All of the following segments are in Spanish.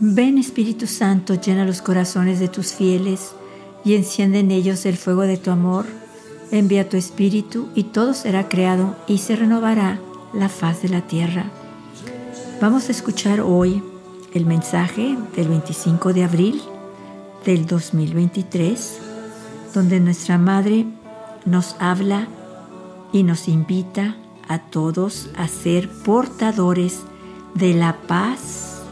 Ven Espíritu Santo, llena los corazones de tus fieles y enciende en ellos el fuego de tu amor. Envía tu Espíritu y todo será creado y se renovará la faz de la tierra. Vamos a escuchar hoy el mensaje del 25 de abril del 2023, donde nuestra Madre nos habla y nos invita a todos a ser portadores de la paz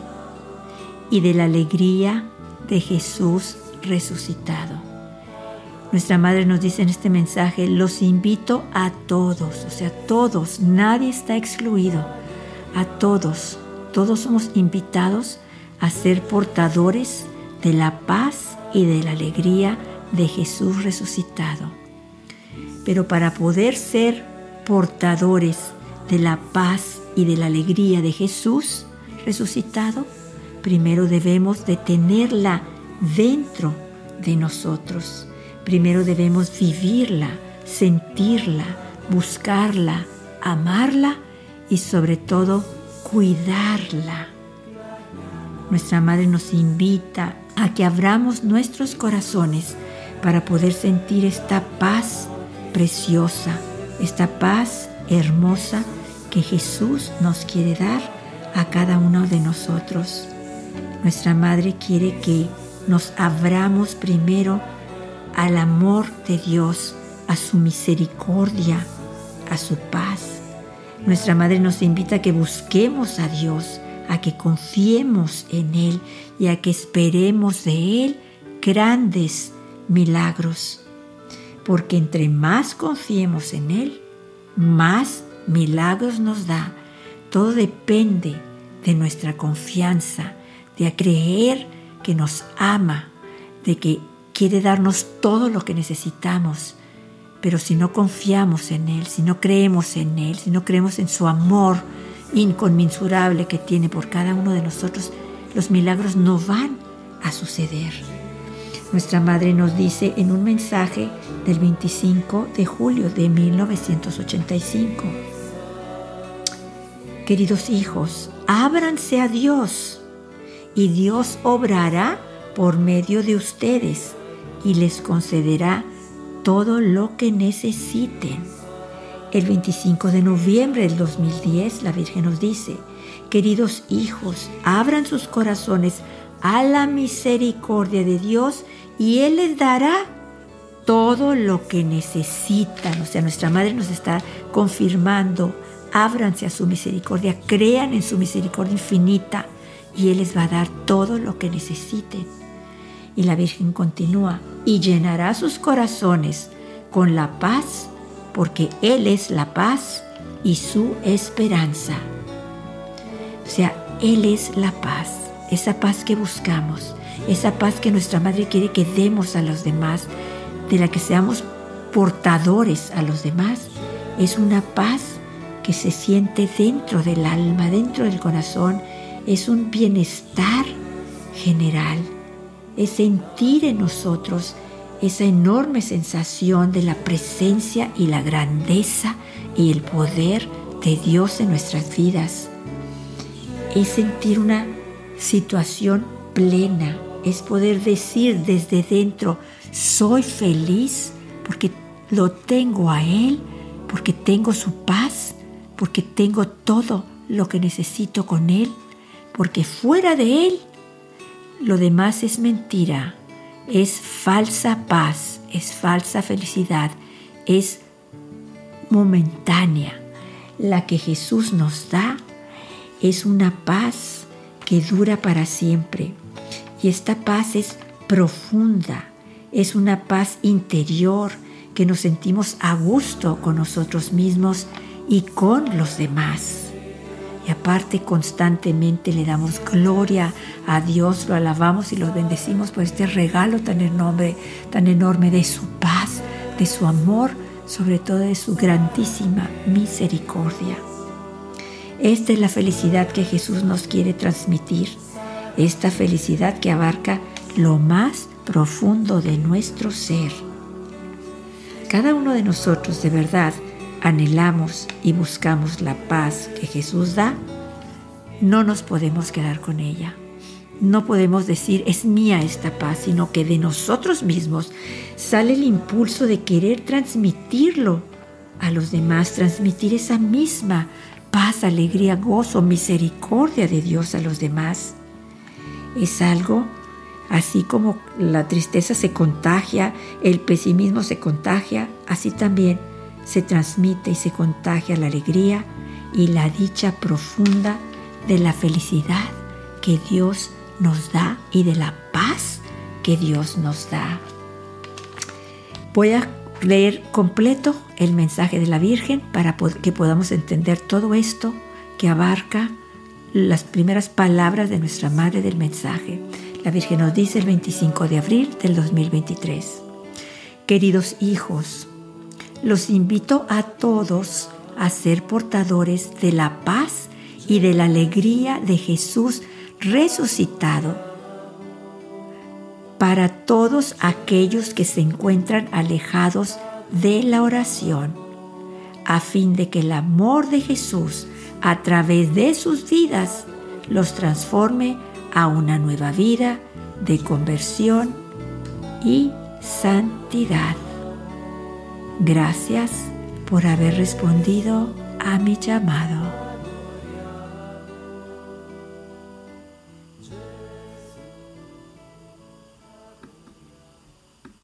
y de la alegría de Jesús resucitado. Nuestra madre nos dice en este mensaje, los invito a todos, o sea, todos, nadie está excluido, a todos, todos somos invitados a ser portadores de la paz y de la alegría de Jesús resucitado. Pero para poder ser portadores de la paz y de la alegría de Jesús resucitado, primero debemos de tenerla dentro de nosotros. Primero debemos vivirla, sentirla, buscarla, amarla y sobre todo cuidarla. Nuestra Madre nos invita a que abramos nuestros corazones para poder sentir esta paz preciosa, esta paz hermosa que Jesús nos quiere dar a cada uno de nosotros. Nuestra Madre quiere que nos abramos primero al amor de Dios, a su misericordia, a su paz. Nuestra Madre nos invita a que busquemos a Dios, a que confiemos en Él y a que esperemos de Él grandes milagros. Porque entre más confiemos en Él, más milagros nos da. Todo depende de nuestra confianza de creer que nos ama, de que quiere darnos todo lo que necesitamos. Pero si no confiamos en Él, si no creemos en Él, si no creemos en su amor inconmensurable que tiene por cada uno de nosotros, los milagros no van a suceder. Nuestra madre nos dice en un mensaje del 25 de julio de 1985, Queridos hijos, ábranse a Dios y Dios obrará por medio de ustedes y les concederá todo lo que necesiten. El 25 de noviembre del 2010 la Virgen nos dice, queridos hijos, abran sus corazones a la misericordia de Dios y Él les dará todo lo que necesitan. O sea, nuestra Madre nos está confirmando, ábranse a su misericordia, crean en su misericordia infinita y Él les va a dar todo lo que necesiten. Y la Virgen continúa, y llenará sus corazones con la paz, porque Él es la paz y su esperanza. O sea, Él es la paz, esa paz que buscamos, esa paz que nuestra Madre quiere que demos a los demás, de la que seamos portadores a los demás. Es una paz que se siente dentro del alma, dentro del corazón, es un bienestar general, es sentir en nosotros esa enorme sensación de la presencia y la grandeza y el poder de Dios en nuestras vidas. Es sentir una situación plena, es poder decir desde dentro, soy feliz porque lo tengo a Él, porque tengo su paz, porque tengo todo lo que necesito con Él porque fuera de Él lo demás es mentira, es falsa paz, es falsa felicidad, es momentánea. La que Jesús nos da es una paz que dura para siempre. Y esta paz es profunda, es una paz interior que nos sentimos a gusto con nosotros mismos y con los demás. Y aparte constantemente le damos gloria a Dios, lo alabamos y lo bendecimos por este regalo tan enorme, tan enorme de su paz, de su amor, sobre todo de su grandísima misericordia. Esta es la felicidad que Jesús nos quiere transmitir, esta felicidad que abarca lo más profundo de nuestro ser. cada uno de nosotros de verdad anhelamos y buscamos la paz que Jesús da, no nos podemos quedar con ella. No podemos decir es mía esta paz, sino que de nosotros mismos sale el impulso de querer transmitirlo a los demás, transmitir esa misma paz, alegría, gozo, misericordia de Dios a los demás. Es algo así como la tristeza se contagia, el pesimismo se contagia, así también se transmite y se contagia la alegría y la dicha profunda de la felicidad que Dios nos da y de la paz que Dios nos da. Voy a leer completo el mensaje de la Virgen para que podamos entender todo esto que abarca las primeras palabras de nuestra Madre del mensaje. La Virgen nos dice el 25 de abril del 2023. Queridos hijos, los invito a todos a ser portadores de la paz y de la alegría de Jesús resucitado para todos aquellos que se encuentran alejados de la oración, a fin de que el amor de Jesús a través de sus vidas los transforme a una nueva vida de conversión y santidad. Gracias por haber respondido a mi llamado.